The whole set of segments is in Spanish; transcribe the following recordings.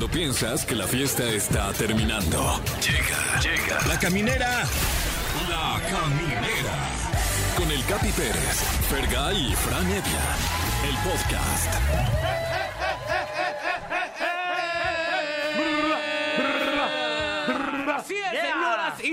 Cuando piensas que la fiesta está terminando. Llega, llega. La caminera. La caminera. Con el Capi Pérez, Fergay y Fran Evia. El podcast.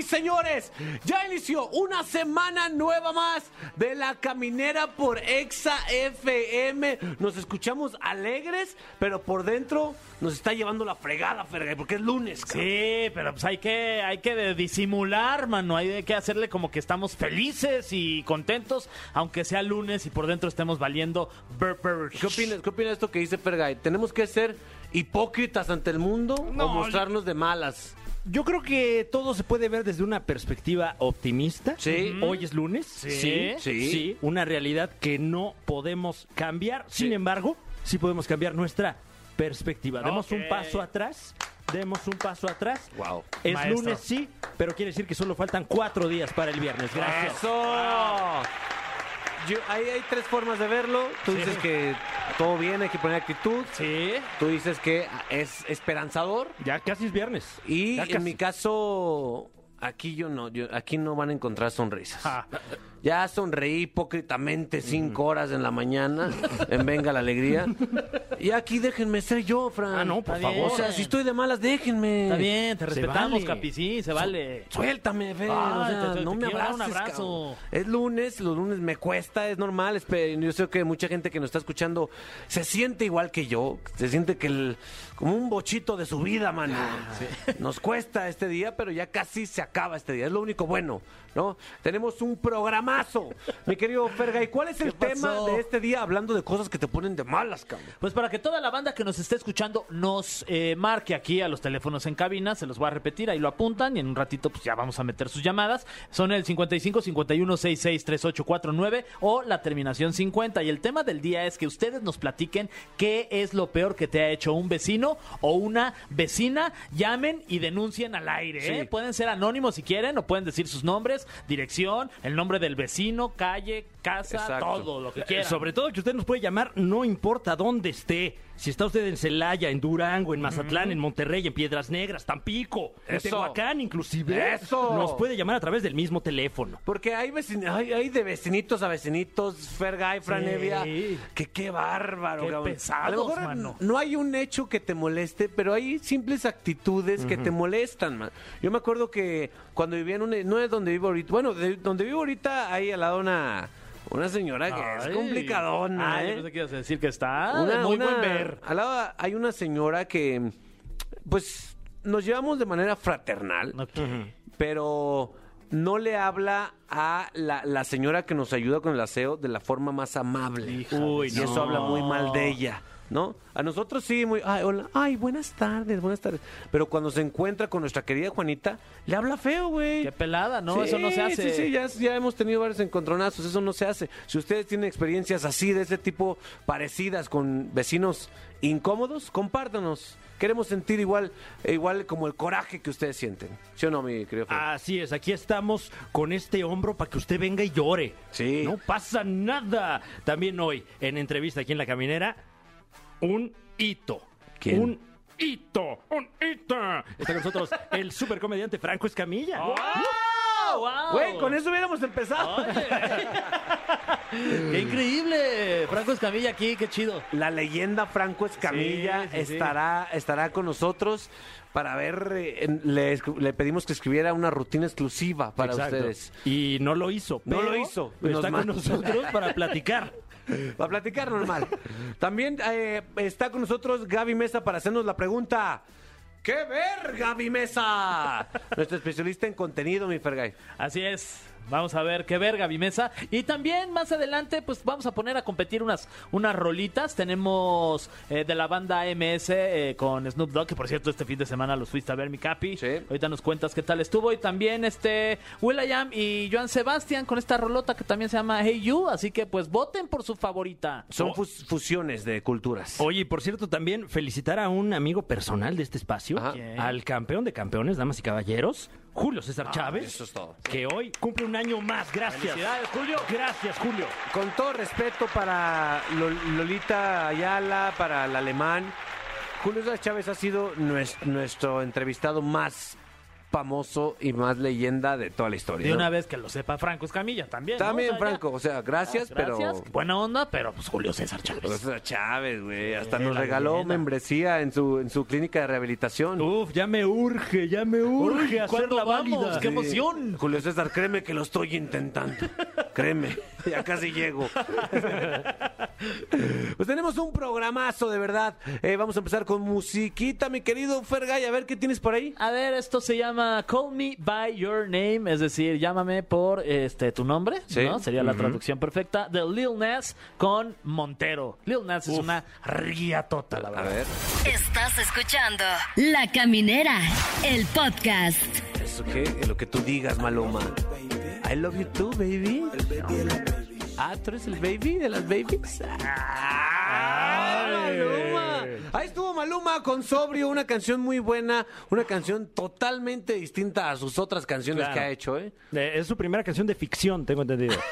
Señores. Ya inició una semana nueva más de la caminera por Exa FM. Nos escuchamos alegres, pero por dentro nos está llevando la fregada, Fergay, porque es lunes. cabrón. Sí, pero pues hay que, hay que disimular, mano. Hay que hacerle como que estamos felices y contentos, aunque sea lunes y por dentro estemos valiendo burpers. ¿Qué opinas, ¿Qué opinas de esto que dice Fergay? ¿Tenemos que ser hipócritas ante el mundo o No, mostrarnos de malas? Yo creo que todo se puede ver desde una perspectiva optimista. Sí. Hoy es lunes. Sí. Sí. Una realidad que no podemos cambiar. Sin embargo, sí podemos cambiar nuestra perspectiva. Demos un paso atrás. Demos un paso atrás. Wow. Es Maestro. lunes, sí, pero quiere decir que solo faltan cuatro días para el viernes. Gracias. ¡Eso! Yo- ahí hay tres formas de verlo. Tú dices que todo bien, hay que poner actitud. Sí. Tú dices que es esperanzador. Ya casi es viernes. Y en mi caso, aquí yo no, yo, aquí no van a encontrar sonrisas. Ya sonreí hipócritamente cinco horas en la mañana en Venga la Alegría. Y aquí déjenme ser yo, Fran. Ah, no, por Está favor. O sea, si estoy de malas, déjenme. Está bien, te Se respetamos, vale. Capi, sí, se vale. Suéltame, Fer. Ay, o sea, te- te- no te me quiero dar abraces, un abrazo. cabrón. Es lunes, los lunes me cuesta, es normal. es pe- Yo sé que mucha gente que nos está escuchando se siente igual que yo. Se siente que el, como un bochito de su vida, mano. Ah, Nos cuesta este día, pero ya casi se acaba este día. Es lo único bueno, ¿no? Tenemos un programazo. Mi querido Fergay, ¿cuál es el ¿Qué tema de este día hablando de cosas que te ponen de malas, cabrón? Pues para que toda la banda que nos esté escuchando nos eh, marque aquí a los teléfonos en cabina, se los voy a repetir, ahí lo apuntan y en un ratito pues ya vamos a meter sus llamadas. Son el 55 51 66 3849 o la terminación 50 y el tema del día es que ustedes nos platiquen qué es lo peor que te ha hecho un vecino o una vecina, llamen y denuncien al aire, ¿eh? Sí. Pueden ser anónimos si quieren o pueden decir sus nombres, dirección, el nombre del vecino, calle, casa, Exacto. todo lo que Eh, quieran. Sobre todo que usted nos puede llamar, no importa dónde esté. Si está usted en Celaya, en Durango, en Mazatlán, en Monterrey, en Piedras Negras, Tampico, en. Tehuacán, inclusive. Eso. Nos puede llamar a través del mismo teléfono. Porque hay, vecin- hay, hay de vecinitos a vecinitos, Fergay, Franevia, Sí. que qué bárbaro, Qué pesados, A lo mejor mano. no hay un hecho que te moleste, pero hay simples actitudes que te molestan, man. Yo me acuerdo que cuando vivía en un... No es donde vivo ahorita, bueno, de- donde vivo ahorita hay al lado una, una señora que Ay. es complicadona, yo ¿eh? pensé que ibas a decir que está Una- muy una- buen ver. Al lado hay una señora que, pues, nos llevamos de manera fraternal pero no le habla a la, la señora que nos ayuda con el aseo de la forma más amable. Uy, y no. eso habla muy mal de ella, ¿no? A nosotros sí, muy, ay, hola, ay, buenas tardes, buenas tardes. Pero cuando se encuentra con nuestra querida Juanita, le habla feo, güey. Qué pelada, ¿no? Sí, Eso no se hace. Sí, sí, ya, ya hemos tenido varios encontronazos, eso no se hace. Si ustedes tienen experiencias así, de ese tipo, parecidas con vecinos incómodos, compártanos. Queremos sentir igual, igual como el coraje que ustedes sienten. ¿Sí o no, mi querido? Así es, aquí estamos con este hombro para que usted venga y llore. Sí. No pasa nada. También hoy, en entrevista aquí en La Caminera, un hito. ¿Quién? Un hito. Un hito. Está con nosotros el supercomediante Franco Escamilla. ¡Wow! ¡Wow! Güey, con eso hubiéramos empezado. ¡Qué increíble! Franco Escamilla aquí, qué chido. La leyenda Franco Escamilla Sí, sí, sí. estará, estará con nosotros para ver, eh, le, pedimos que escribiera una rutina exclusiva para Exacto. ustedes. Y no lo hizo. No lo hizo. Está Nos con nosotros para platicar. Para platicar normal. También eh, está con nosotros Gaby Mesa para hacernos la pregunta. ¿Qué ver, Gaby Mesa? Nuestro especialista en contenido, mi Fergay. Así es. Vamos a ver qué verga, Mesa. Y también más adelante, pues vamos a poner a competir unas, unas rolitas. Tenemos eh, de la banda MS eh, con Snoop Dogg, que por cierto, este fin de semana los fuiste a ver, mi capi. Sí. Ahorita nos cuentas qué tal estuvo. Y también este Will.i.am y Joan Sebastián con esta rolota que también se llama Hey You. Así que pues voten por su favorita. Son fus- fusiones de culturas. Oye, y por cierto, también felicitar a un amigo personal de este espacio, al campeón de campeones, damas y caballeros, Julio César Chávez. eso es todo. Que hoy cumple un año más. Gracias. Felicidades, Julio. Gracias, Julio. Con todo respeto para Lol- Lolita Ayala, para el alemán, Julio César Chávez ha sido nues- nuestro entrevistado más famoso y más leyenda de toda la historia. De ¿no? una vez que lo sepa Franco Escamilla también. ¿no? También, O sea, ya- Franco, o sea, gracias, Gracias, pero... buena onda, pero pues Julio César Chávez. Julio César Chávez, güey, hasta Eh, nos regaló leyenda. membresía en su, en su clínica de rehabilitación. Uf, ya me urge, ya me urge hacer ¿cuándo la vamos? válida. ¡Qué emoción! Julio César, créeme que lo estoy intentando. Créeme, ya casi llego. Pues tenemos un programazo, de verdad. Eh, vamos a empezar con musiquita, mi querido Fergay. A ver qué tienes por ahí. A ver, esto se llama Call Me by Your Name, es decir, llámame por este tu nombre, Sí. ¿no? Sería la traducción perfecta de Lil Nas con Montero. Lil Nas es una riatota, la A verdad. ver. Estás escuchando La Caminera, el podcast. Eso que, lo que tú digas, Maluma. I love you too, baby. Ah, ¿tú eres el baby de las babies? Ah, Maluma. Ahí estuvo Maluma con Sobrio, una canción muy buena, una canción totalmente distinta a sus otras canciones Claro. que ha hecho, ¿eh? Eh, Es su primera canción de ficción, tengo entendido.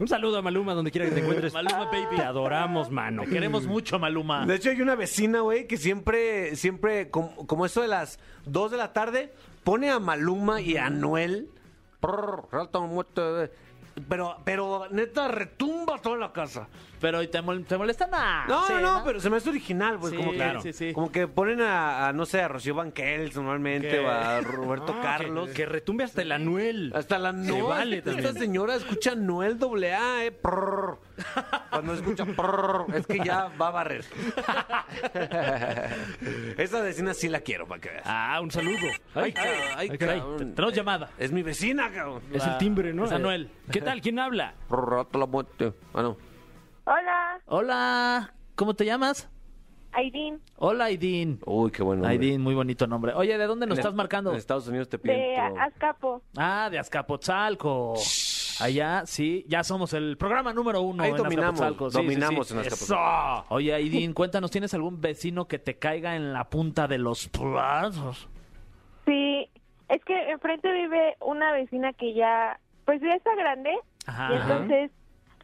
Un saludo a Maluma, donde quiera que te encuentres. Maluma, baby. Te adoramos, mano. Te queremos mucho, Maluma. De hecho, hay una vecina, güey, que siempre, siempre, como, como eso de las 2 de la tarde, pone a Maluma y a Anuel. Prrr, alta muerte, Pero, pero, neta, retumba toda la casa. Pero ¿y te, mol- te molesta nada. No, no, no, pero se me hace original, pues, Sí, como que, claro. sí, sí. como que ponen a, a, no sé, a Rocío Banquels normalmente, o a Roberto Ah, Carlos. Que, que retumbe hasta el Anuel. Hasta la Se no, vale esta también. señora escucha Noel doble A, eh. prrr. Cuando escucha prrr, es que ya va a barrer. Esa vecina sí la quiero para que veas. Ah, un saludo. Ay, cabrón, ay, ay, caray. cabrón. Tenemos llamada. Es mi vecina, cabrón. Es el timbre, ¿no? Es Anuel. ¿Qué tal? ¿Quién habla? Prrr, hasta la muerte. Ah, no. Hola, Hola, ¿cómo te llamas? Aidin, Hola, Aidin. Uy, qué bueno. Aidin, muy bonito nombre. Oye, ¿de dónde nos estás marcando? En Estados Unidos te piden de Azcapo. Ah, de Azcapotzalco. Allá, sí, ya somos el programa número uno Ahí en dominamos, Azcapotzalco. Sí, sí, dominamos sí. en Azcapotzalco. ¡Eso! Oye, Aidin, cuéntanos, ¿tienes algún vecino que te caiga en la punta de los platos? Sí, es que enfrente vive una vecina que ya, pues ya está grande. Ajá. Y entonces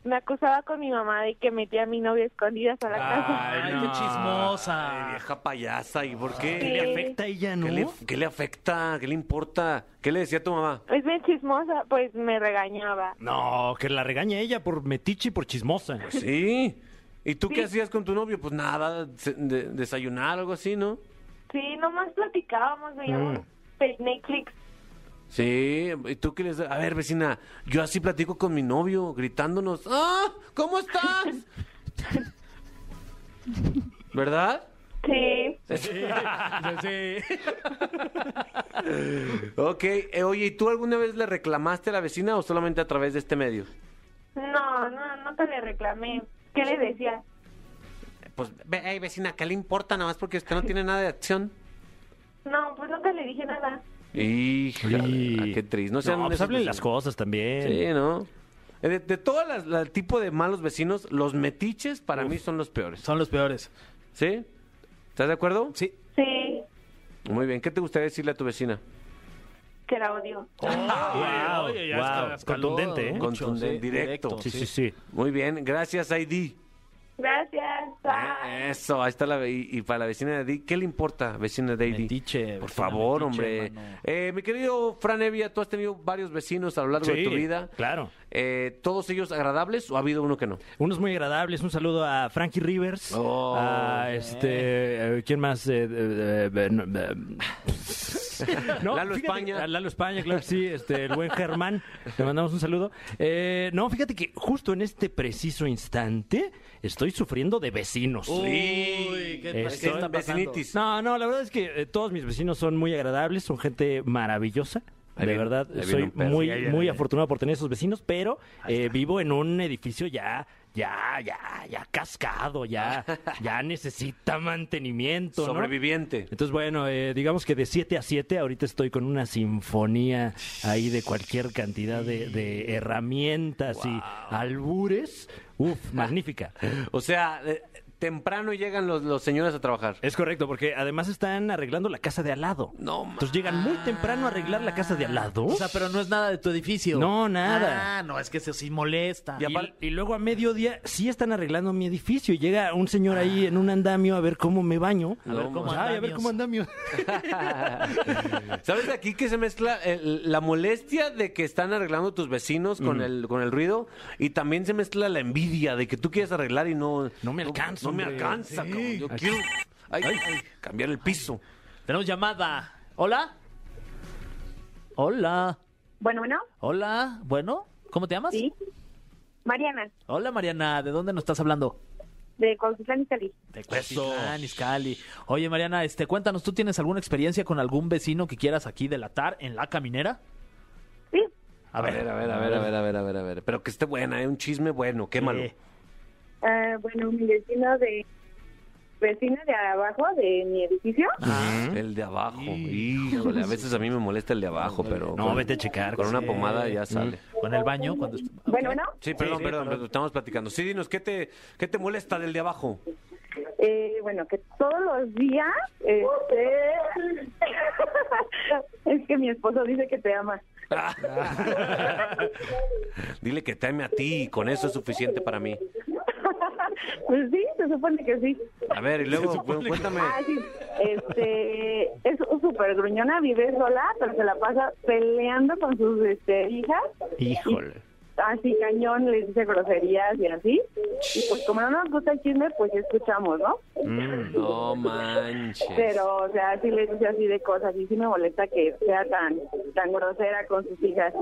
me acusaba con mi mamá de que metía a mi novio escondidas a la casa. Ay, no. qué Ay, chismosa. vieja payasa, ¿y por qué? Sí. ¿Qué le afecta a ella, no? ¿Qué le, qué le afecta? ¿Qué le importa? ¿Qué le decía a tu mamá? Es bien chismosa, pues me regañaba. No, que la regaña ella por metiche y por chismosa. Sí. ¿Y tú qué Sí. hacías con tu novio? Pues nada, se- de- desayunar algo así, ¿no? Sí, nomás platicábamos, veíamos Mm. Netflix. Sí, ¿y tú qué les A ver, vecina, yo así platico con mi novio, gritándonos, ¡Ah! ¿Cómo estás? ¿Verdad? Sí, Sí. Ok, eh, oye, ¿y tú alguna vez le reclamaste a la vecina o solamente a través de este medio? no, no, no te le reclamé. ¿Qué le decía? Pues, ve, hey, vecina, ¿qué le importa nada más porque usted no tiene nada de acción? No, pues nunca le dije nada. Híjole, Sí. qué triste. No, sean No, pues hablen las cosas también. Sí, ¿no? Eh, De, de todo el tipo de malos vecinos, los metiches para mí son los peores. Son los peores. ¿Sí? ¿Estás de acuerdo? Sí. Sí, Muy bien. ¿Qué te gustaría decirle a tu vecina? que la odio. Wow, Oye, ya wow, contundente, ¿eh? Contundente, directo. Sí, sí, sí. Muy bien. Gracias, Heidi. Gracias. Bye. Eso, ahí está la... Y, y para la vecina de Heidi, ¿qué le importa, vecina de? Metiche, Por favor, metiche, hombre. Eh, mi querido Fran Evia, tú has tenido varios vecinos a lo largo de tu vida. claro. Eh, ¿Todos ellos agradables o ha habido uno que no? Unos muy agradables. Un saludo a Frankie Rivers. Oh, a este. eh, ¿Quién más? Eh, eh, eh, no, eh, no, Lalo fíjate España. a Lalo España, claro que sí. Este, el buen Germán. Le mandamos un saludo. Eh, no, fíjate que justo en este preciso instante estoy sufriendo de vecinos. Uy, ¿qué, Estoy- qué está? Vecinitis. No, no, la verdad es que eh, todos mis vecinos son muy agradables, son gente maravillosa. De verdad, soy muy, muy afortunado por tener esos vecinos, pero eh, vivo en un edificio ya, ya, ya, ya cascado, ya, ya necesita mantenimiento, ¿no? Sobreviviente. Entonces, bueno, eh, digamos que de 7 a 7 ahorita estoy con una sinfonía ahí de cualquier cantidad de, de herramientas y albures. Uf, magnífica. O sea, eh, temprano llegan los, los señores a trabajar. Es correcto, porque además están arreglando la casa de al lado. No, Entonces llegan muy temprano a arreglar la casa de al lado. O sea, pero no es nada de tu edificio. No, nada. Ah, no, es que eso sí molesta. Y, y luego a mediodía sí están arreglando mi edificio. Y llega un señor ahí en un andamio a ver cómo me baño. A ver cómo ay, a ver cómo andamio. ¿Sabes de aquí que se mezcla el- la molestia de que están arreglando tus vecinos con, el, con el ruido? Y también se mezcla la envidia de que tú quieres arreglar y no... No me alcanza, No, me alcanza, Sí. cabrón. Yo quiero ay, ay, cambiar el piso. Tenemos llamada. ¿Hola? Hola. Bueno, bueno, Hola. Bueno, ¿cómo te llamas? sí. Mariana, Hola, Mariana. ¿De dónde nos estás hablando? de Cuautitlán Izcalli. De Cuautitlán, Izcalli. Oye, Mariana, este, cuéntanos, ¿tú tienes alguna experiencia con algún vecino que quieras aquí delatar en la caminera? Sí, A ver, a ver, a ver, a ver, a ver, a ver, a ver. Pero que esté buena, ¿eh? un chisme bueno, quémalo. Eh, ah, bueno, mi vecino de... Vecina de abajo de mi edificio. El de abajo. Híjole, a veces a mí me molesta el de abajo, pero. No, con- vete a checar. Con una Sí. pomada ya sale. con el baño, cuando... Bueno, bueno, Sí, perdón, sí, perdón, estamos platicando. Sí, dinos, ¿qué te, ¿qué te molesta del de abajo? eh, bueno, que todos los días... Este... es que mi esposo dice que te ama. Dile que te ame a ti y con eso es suficiente para mí. Pues sí, se supone que sí. A ver, y luego, cu- cuéntame. Ah, sí. Este, es súper gruñona, vive sola, pero se la pasa peleando con sus este, hijas. Híjole. Así cañón, les dice groserías y así. Y pues como no nos gusta el chisme, pues escuchamos, ¿no? No manches. Pero, o sea, sí les dice así de cosas y sí me molesta que sea tan tan grosera con sus hijas.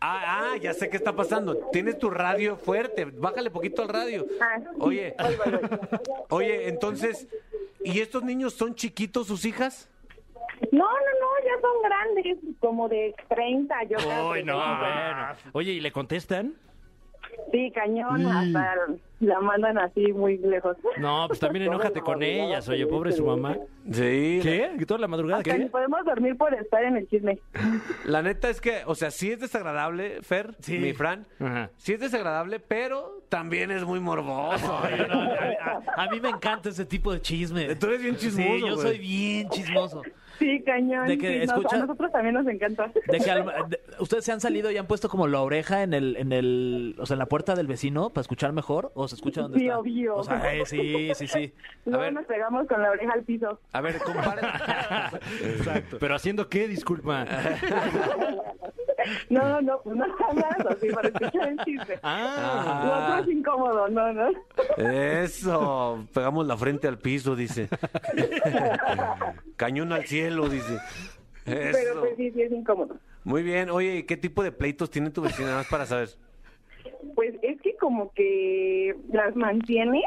Ah, ah, ya sé qué está pasando. Tienes tu radio fuerte. Bájale poquito al radio. Ah. Oye, Voy, voy, voy. oye, entonces, ¿y estos niños son chiquitos sus hijas? No, no, no, ya son grandes, como de 30, yo creo. Uy, no, bueno. Oye, ¿y le contestan? Sí, cañón, hasta la mandan así muy lejos. No, pues también enójate con ellas. Oye, pobre su mamá. Sí. ¿Qué? ¿Que toda la madrugada? Hasta ni ¿Qué? podemos dormir por estar en el chisme. La neta es que, o sea, sí es desagradable, Fer, mi Fran. Ajá. Sí es desagradable, pero también es muy morboso. Oye, no, a, a- a mí me encanta ese tipo de chisme. Tú eres bien chismoso, Sí, yo güey. soy bien chismoso. Sí, cañón. De que sí, nos- a nosotros también nos encanta. De que al- de- ustedes se han salido y han puesto como la oreja en el, en el, o sea, en la puerta del vecino para escuchar mejor o se escucha donde Sí, está. obvio. O sea, eh, sí, sí, sí. Luego ver. nos pegamos con la oreja al piso. A ver, comparen. Exacto. ¿Pero haciendo qué? Disculpa. No, no, pues no hagas así para escuchar el chiste. Ah. Lo otro es incómodo, no, no. Eso, pegamos la frente al piso, dice. Cañón al cielo, dice. Pero pues sí, sí es incómodo. Muy bien. Oye, ¿y ¿qué tipo de pleitos tiene tu vecina? Nada más para saber. Pues es que como que las mantiene,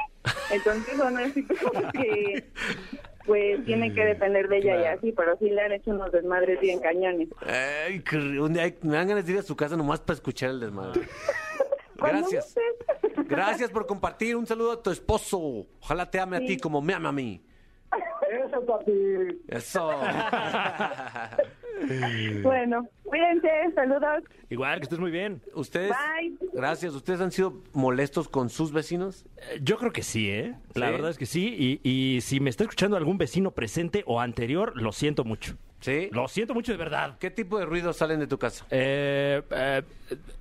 entonces son así como que pues tiene que depender de ella y así, pero sí le han hecho unos desmadres bien cañones. Ay, un día- me dan ganas de ir a su casa nomás para escuchar el desmadre. Gracias. Gracias por compartir. Un saludo a tu esposo. Ojalá te ame a ti como me ama a mí. Eso, papi. Eso. Bueno, cuídense, saludos. Igual, que estés muy bien. Ustedes. Bye. Gracias. ¿Ustedes han sido molestos con sus vecinos? Eh, Yo creo que sí, ¿eh? La ¿Sí? verdad es que sí. Y, y si me está escuchando algún vecino presente o anterior, lo siento mucho. ¿Sí? Lo siento mucho de verdad. ¿Qué tipo de ruidos salen de tu casa? Eh, eh,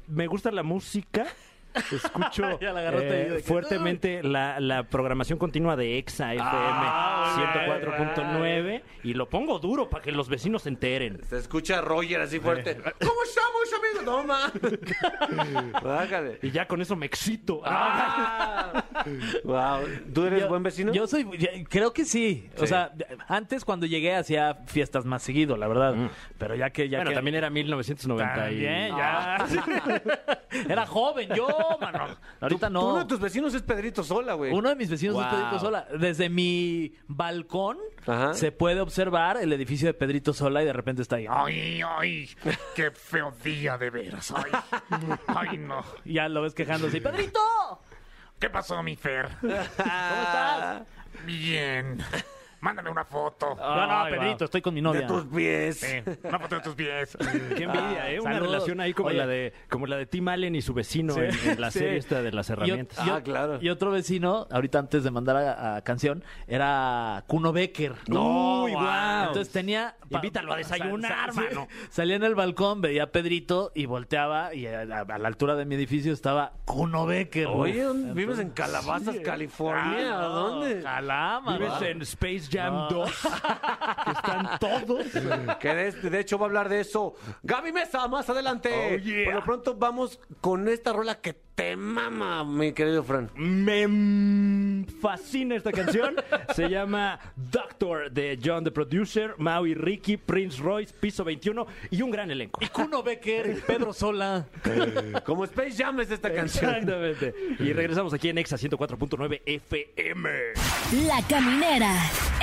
me gusta la música. Escucho Ya la agarró eh, fuertemente la, la programación continua de EXA FM Ah, 104.9 y lo pongo duro para que los vecinos se enteren. Se escucha a Roger así fuerte. ¿Cómo estamos, amigos? No, ma. Bájale. Y ya con eso me excito. Wow. ¿Tú eres Yo- buen vecino? Yo soy, creo que sí. O sea, antes cuando llegué hacía fiestas más seguido, la verdad. Pero ya que ya bueno, que- también era 1990 y... Ya. Era joven yo, mano. Ahorita no. Uno de tus vecinos es Pedrito Sola, güey. Uno de mis vecinos es. Pedrito Sola. Desde mi balcón Ajá. se puede observar el edificio de Pedrito Sola y de repente está ahí. Ay, ay, qué feo día de veras. Ay, ay, no. Ya lo ves quejándose. ¡Pedrito! ¿Qué pasó, mi Fer? ¿Cómo estás? Bien. Mándame una foto. No, no, Ay, Pedrito, estoy con mi De novia. tus pies. Sí, una foto de tus pies. Qué envidia, ¿eh? Una saludos. relación ahí como Oye. la de como la de Tim Allen y su vecino en, en la Sí. serie esta de las herramientas. Y, Ah, claro. y otro vecino, ahorita antes de mandar a, a canción, era Kuno Becker. Uy, guau. Entonces tenía... Invítalo a desayunar, Sa- sa- mano. Salía en el balcón, veía a Pedrito y volteaba y a, a- a la altura de mi edificio estaba Kuno Becker. Oye, Uf. ¿dónde vives en Calabazas, California? Ah, ¿A no, dónde? Jalama. Vives en Space Jam No. 2, que están todos. Que de, de hecho va a hablar de eso Gaby Mesa más adelante. Oh, yeah. Por lo pronto vamos con esta rola que te mama, mi querido Fran. Me fascina esta canción. Se llama Doctor de John the Producer, Maui Ricky, Prince Royce, Piso 21 y un gran elenco. Y Kuno Becker Pedro Sola. Como Space Jam es esta canción. Exactamente. Y regresamos aquí en Exa 104.9 FM. La Caminera,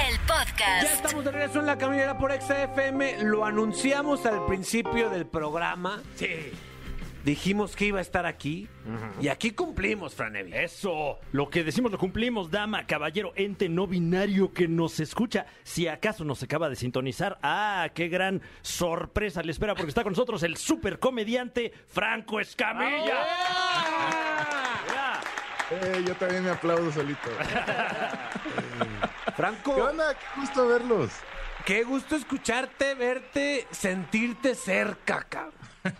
el Ya podcast. estamos de regreso en la caminera por XFM. Lo anunciamos al principio del programa. Sí. Dijimos que iba a estar aquí. Y aquí cumplimos, Fran Evia. Eso, lo que decimos lo cumplimos, dama, caballero, ente no binario que nos escucha. Si acaso nos acaba de sintonizar, ah, qué gran sorpresa le espera porque está con nosotros el super comediante Franco Escamilla. Eh, yo también me aplaudo solito. Franco, ¿Qué onda? Qué gusto verlos. qué gusto escucharte, verte, sentirte cerca, cabrón.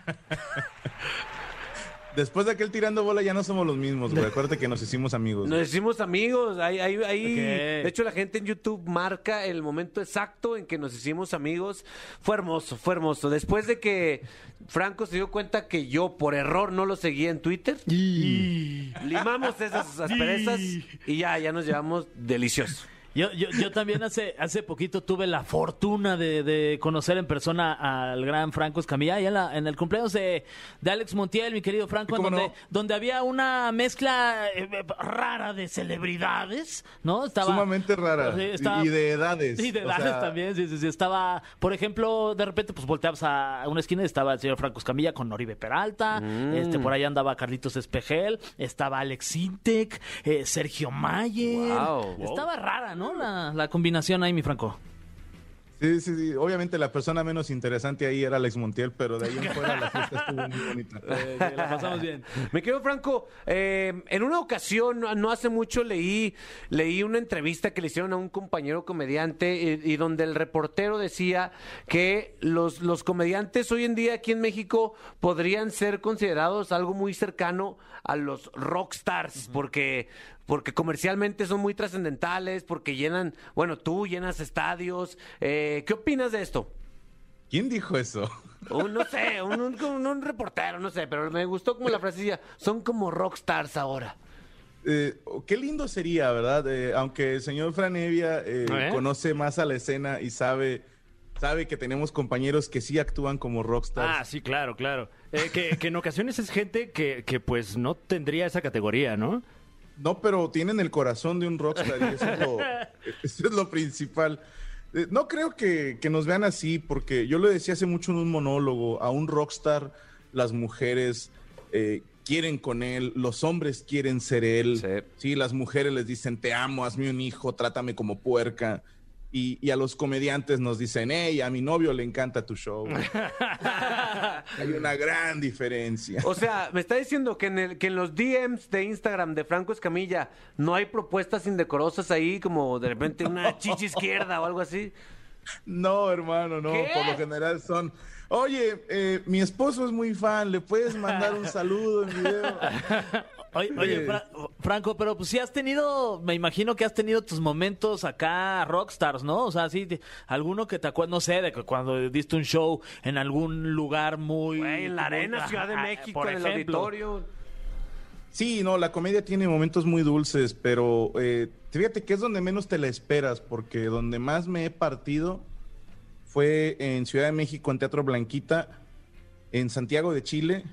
Después de aquel tirando bola ya no somos los mismos, güey. Acuérdate que nos hicimos amigos. Nos hicimos amigos. Ahí, ahí, ahí- Ok. De hecho, la gente en YouTube marca el momento exacto en que nos hicimos amigos. Fue hermoso, fue hermoso. Después de que Franco se dio cuenta que yo por error no lo seguía en Twitter, limamos esas asperezas y ya, ya nos llevamos delicioso. Yo, yo, yo también hace, hace poquito tuve la fortuna de, de conocer en persona al gran Franco Escamilla y en, la- en el cumpleaños de, de Alex Montiel, mi querido Franco, en ¿Cómo donde, no? donde había una mezcla eh, eh, rara de celebridades, ¿no? Estaba, Sumamente rara. Sí, estaba- Y de edades. Sí, de O edades sea, también, sí, sí, sí. Estaba, por ejemplo, de repente, pues volteabas a una esquina y estaba el señor Franco Escamilla con Oribe Peralta, Mm. este, por ahí andaba Carlitos Espejel, estaba Alex Intec, eh, Sergio Mayer. Wow. Estaba rara, ¿no? La, la combinación ahí, mi Franco. Sí, sí, sí. Obviamente la persona menos interesante ahí era Alex Montiel, pero de ahí en fuera la fiesta estuvo muy bonita. Eh, la pasamos bien. Me quedo Franco, eh, en una ocasión, no- hace mucho, leí, leí una entrevista que le hicieron a un compañero comediante y, y donde el reportero decía que los, los comediantes hoy en día aquí en México podrían ser considerados algo muy cercano a los rockstars, porque, porque comercialmente son muy trascendentales, porque llenan, bueno, tú llenas estadios. Eh, ¿Qué opinas de esto? ¿Quién dijo eso? Un, no sé, un, un- un- un reportero, no sé, pero me gustó como la frasecilla. Son como rockstars ahora. Eh, qué lindo sería, ¿verdad? Eh, aunque el señor Franevia eh, ¿Eh? conoce más a la escena y sabe, sabe que tenemos compañeros que sí actúan como rockstars. Ah, sí, claro, claro. Eh, que, que en ocasiones es gente que, que pues no tendría esa categoría, ¿no? No, pero tienen el corazón de un rockstar y eso es lo, eso es lo principal. Eh, No creo que, que nos vean así, porque yo lo decía hace mucho en un monólogo, a un rockstar las mujeres eh, quieren con él, los hombres quieren ser él. Sí. Sí. las mujeres les dicen, te amo, hazme un hijo, trátame como puerca. Y, y a los comediantes nos dicen, hey, a mi novio le encanta tu show. Hay una gran diferencia. O sea, me está diciendo que en, el, que en los DMs de Instagram de Franco Escamilla no hay propuestas indecorosas ahí, como de repente una chichi izquierda o algo así. No, hermano, no. ¿Qué? Por lo general son. Oye, eh, mi esposo es muy fan, ¿le puedes mandar un saludo en video? Oye, oye, Franco, pero pues sí has tenido, me imagino que has tenido tus momentos acá rockstars, ¿no? O sea, sí, te- alguno que te acuerdas, no sé, de que cuando diste un show en algún lugar muy... Güey, en la arena, Ciudad de Ajá, México, por en el ejemplo. auditorio. Sí, no, la comedia tiene momentos muy dulces, pero eh, fíjate que es donde menos te la esperas, porque donde más me he partido fue en Ciudad de México, en Teatro Blanquita, en Santiago de Chile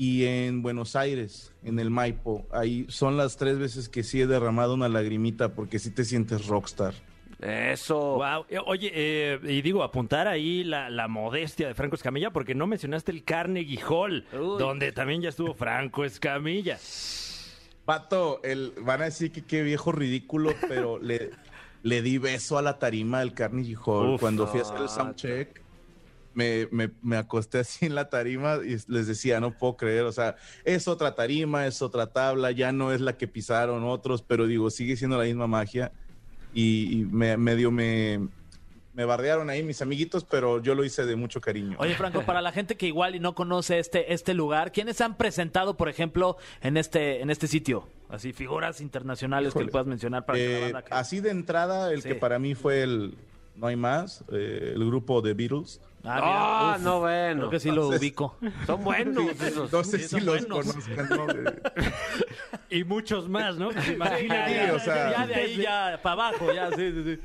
y en Buenos Aires, en el Maipo. Ahí son las tres veces que sí he derramado una lagrimita, porque sí te sientes rockstar. Eso. Wow. Oye, eh, y digo, apuntar ahí la, la modestia de Franco Escamilla, porque no mencionaste el Carnegie Hall, Uy. donde también ya estuvo Franco Escamilla. Pato, el, van a decir que qué viejo ridículo, pero le, le di beso a la tarima del Carnegie Hall. Uf. Cuando fui a hacer el soundcheck, me, me, me acosté así en la tarima y les decía, no puedo creer, o sea, es otra tarima, es otra tabla, ya no es la que pisaron otros, pero digo, sigue siendo la misma magia. Y, y me, medio me, me bardearon ahí mis amiguitos, pero yo lo hice de mucho cariño. Oye, Franco, para la gente que igual y no conoce este, este lugar, ¿quiénes se han presentado, por ejemplo, en este, en este sitio? Así, figuras internacionales que le puedas mencionar para que la Eh, banda que- así de entrada, el Sí. que para mí fue el No hay más, eh, el grupo de Beatles. Ah, Ah, mira, uf, no, bueno. Creo que sí lo Entonces- ubico. Son buenos esos. No sé sí, si son los buenos. conozcan, ¿no? Y muchos más, ¿no? Imagínate. ya, o sea- ya de ahí ya para abajo, ya, sí, sí, sí.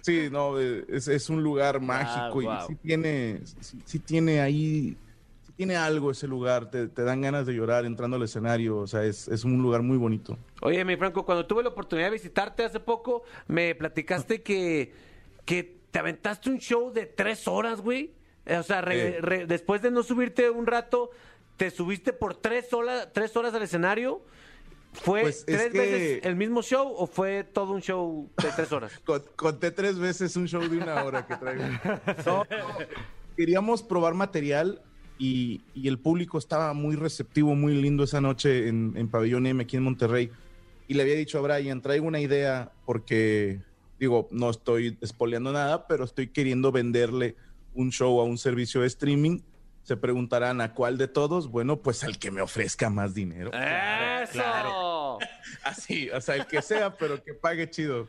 Sí, no, eh, es, es un lugar mágico wow. y sí tiene, sí, sí tiene ahí, sí tiene algo ese lugar, te, te dan ganas de llorar entrando al escenario, o sea, es, es un lugar muy bonito. Oye, mi Franco, cuando tuve la oportunidad de visitarte hace poco, me platicaste que, que te aventaste un show de tres horas, güey. Eh, O sea, re- Eh. re- después de no subirte un rato, te subiste por tres, horas tres horas al escenario. ¿Fue Pues, es tres que- veces el mismo show o fue todo un show de tres horas? Con- Conté tres veces un show de una hora que traigo. No, no, queríamos probar material y, y el público estaba muy receptivo, muy lindo esa noche en, en Pabellón M aquí en Monterrey. Y le había dicho a Brian, traigo una idea porque, digo, no estoy espoleando nada, pero estoy queriendo venderle un show a un servicio de streaming. Se preguntarán a cuál de todos. Bueno, pues al que me ofrezca más dinero. ¡Eso! Así, o sea, el que sea, pero que pague chido.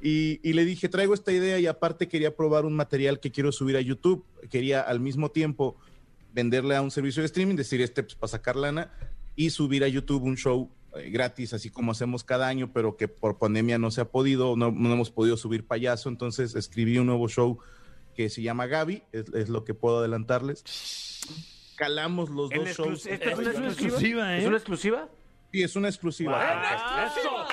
Y, y le dije, traigo esta idea y aparte quería probar un material que quiero subir a YouTube. Quería al mismo tiempo venderle a un servicio de streaming, decir este pues, para sacar lana y subir a YouTube un show gratis, así como hacemos cada año, pero que por pandemia no se ha podido, no, no hemos podido subir payaso. Entonces escribí un nuevo show que se llama Gaby, es, es lo que puedo adelantarles. Calamos los dos shows. ¿Esta es una Es una exclusiva? exclusiva, ¿eh? ¿Es una exclusiva? Sí, es una exclusiva. ¡En exclusiva!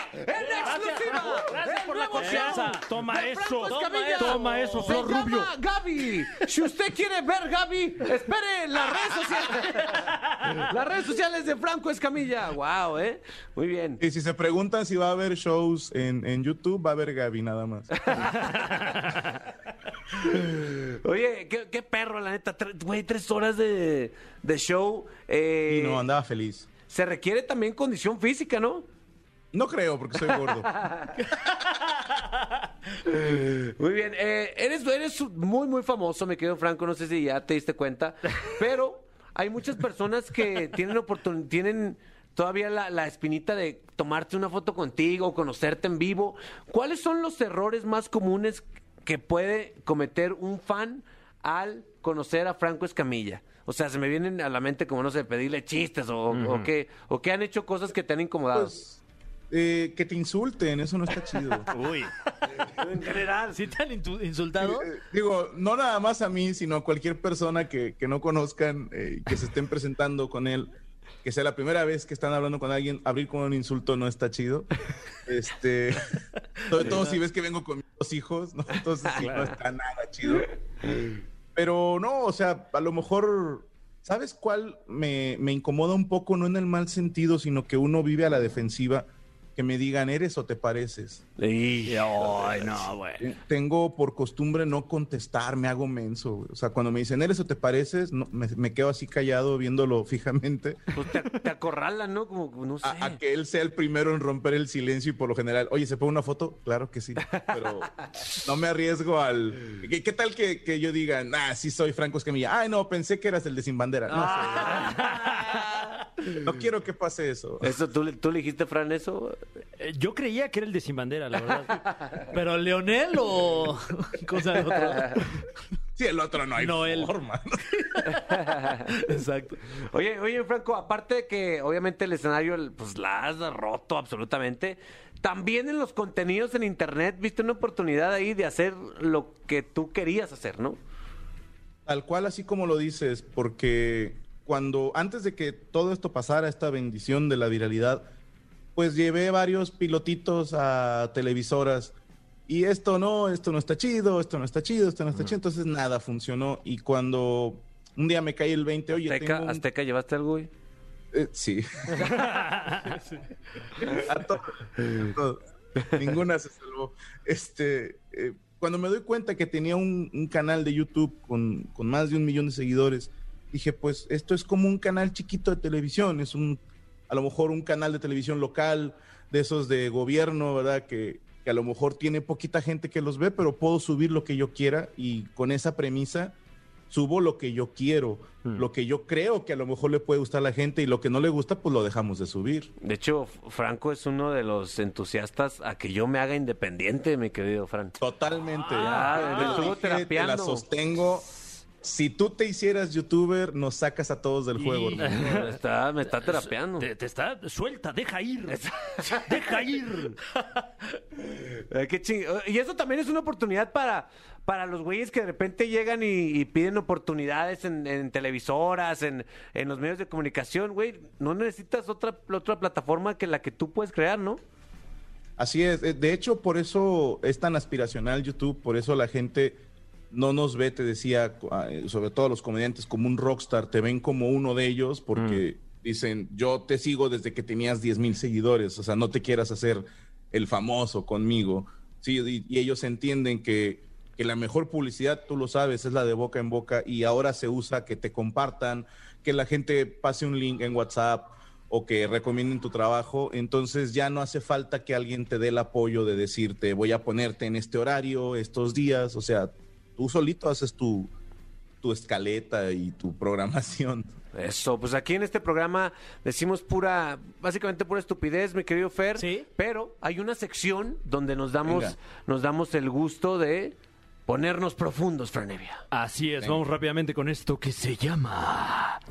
Gracias ¡El por la nuevo confianza. show Toma eso. Toma eso. Toma eso, Se llama. Gaby. Si usted quiere ver Gaby, espere las redes sociales. Las redes sociales de Franco Escamilla. Wow, ¿eh? Muy bien. Y si se preguntan si va a haber shows en, en YouTube, va a haber Gaby nada más. Oye, qué, qué perro, la neta. Güey, tres horas de, de show. Eh, Y no, andaba feliz. Se requiere también condición física, ¿no? No creo, porque soy gordo. Muy bien. eh, eres, eres muy, muy famoso, me quedo Franco. No sé si ya te diste cuenta. Pero hay muchas personas que tienen oportun tienen todavía la, la espinita de tomarte una foto contigo, conocerte en vivo. ¿Cuáles son los errores más comunes que puede cometer un fan al conocer a Franco Escamilla? O sea, se me vienen a la mente como, no sé, pedirle chistes o, o que, o que han hecho cosas que te han incomodado. Pues, eh, que te insulten, eso no está chido. Uy. en general. ¿Sí te han insultado? Eh, Digo, no nada más a mí, sino a cualquier persona que, que no conozcan eh, y que se estén presentando con él, que sea la primera vez que están hablando con alguien, abrir con un insulto no está chido. Este, sobre todo si ves que vengo con mis dos hijos, ¿no? Entonces sí, no está nada chido. Pero no, o sea, a lo mejor, ¿sabes cuál me, me incomoda un poco? No en el mal sentido, sino que uno vive a la defensiva, que me digan, ¿eres o te pareces? Y- Ay, no, güey. Tengo por costumbre no contestar, me hago menso. güey. O sea, cuando me dicen, ¿eres o te pareces? No, me, me quedo así callado viéndolo fijamente. Pues te, te acorralan, ¿no? Como, no sé. A, a que él sea el primero en romper el silencio y por lo general, oye, ¿se pone una foto? Claro que sí, pero no me arriesgo al... ¿Qué, qué tal que, que yo diga, ah, sí soy Franco Escamilla? Ay, no, pensé que eras el de Sin Bandera. No, sé. no quiero que pase eso. Eso, ¿tú, le- ¿Tú le dijiste, Fran, eso? Eh, Yo creía que era el de Sin Bandera, la verdad. ¿Pero Leonel o cosa de otro? Sí, el otro no hay Noel. forma. Exacto. Oye, oye, Franco, aparte de que obviamente el escenario pues la has roto absolutamente, también en los contenidos en internet viste una oportunidad ahí de hacer lo que tú querías hacer, ¿no? Tal cual, así como lo dices, porque cuando, antes de que todo esto pasara, esta bendición de la viralidad, pues llevé varios pilotitos a televisoras y esto no, esto no está chido, esto no está chido, esto no está chido, entonces nada funcionó y cuando un día me cae el 20, oye, Azteca, tengo un- Azteca, ¿llevaste algo, güey? eh, sí. a todo, a todo. Ninguna se salvó. Este, eh, cuando me doy cuenta que tenía un, un canal de YouTube con, con más de un millón de seguidores, dije, pues esto es como un canal chiquito de televisión, es un, a lo mejor un canal de televisión local, de esos de gobierno, ¿verdad? Que, que a lo mejor tiene poquita gente que los ve, pero puedo subir lo que yo quiera y con esa premisa subo lo que yo quiero, lo que yo creo que a lo mejor le puede gustar a la gente y lo que no le gusta, pues lo dejamos de subir. De hecho, Franco es uno de los entusiastas a que yo me haga independiente, mi querido Fran. Totalmente. Ah, Te estuvo dije, te la sostengo. Si tú te hicieras youtuber, nos sacas a todos del juego. Y- hermano. Me está, me está terapeando. Te, te está suelta, deja ir. deja ir. Ay, qué ching- Y eso también es una oportunidad para, para los güeyes que de repente llegan y, y piden oportunidades en, en televisoras, en, en los medios de comunicación, güey. No necesitas otra, otra plataforma que la que tú puedes crear, ¿no? Así es. Eh, De hecho, por eso es tan aspiracional YouTube, por eso la gente no nos ve, te decía, ah, eh, sobre todo los comediantes, como un rockstar, te ven como uno de ellos porque dicen, yo te sigo desde que tenías 10 mil seguidores, o sea, no te quieras hacer el famoso conmigo. Sí, y, y ellos entienden que, que la mejor publicidad, tú lo sabes, es la de boca en boca y ahora se usa que te compartan, que la gente pase un link en WhatsApp o que recomienden tu trabajo, entonces ya no hace falta que alguien te dé el apoyo de decirte voy a ponerte en este horario, estos días, o sea, tú solito haces tu, tu escaleta y tu programación. Eso, pues aquí en este programa decimos pura, básicamente pura estupidez, mi querido Fer. Sí. Pero hay una sección donde nos damos, Venga. nos damos el gusto de ponernos profundos, Franevia. Así es, vamos rápidamente con esto que se llama.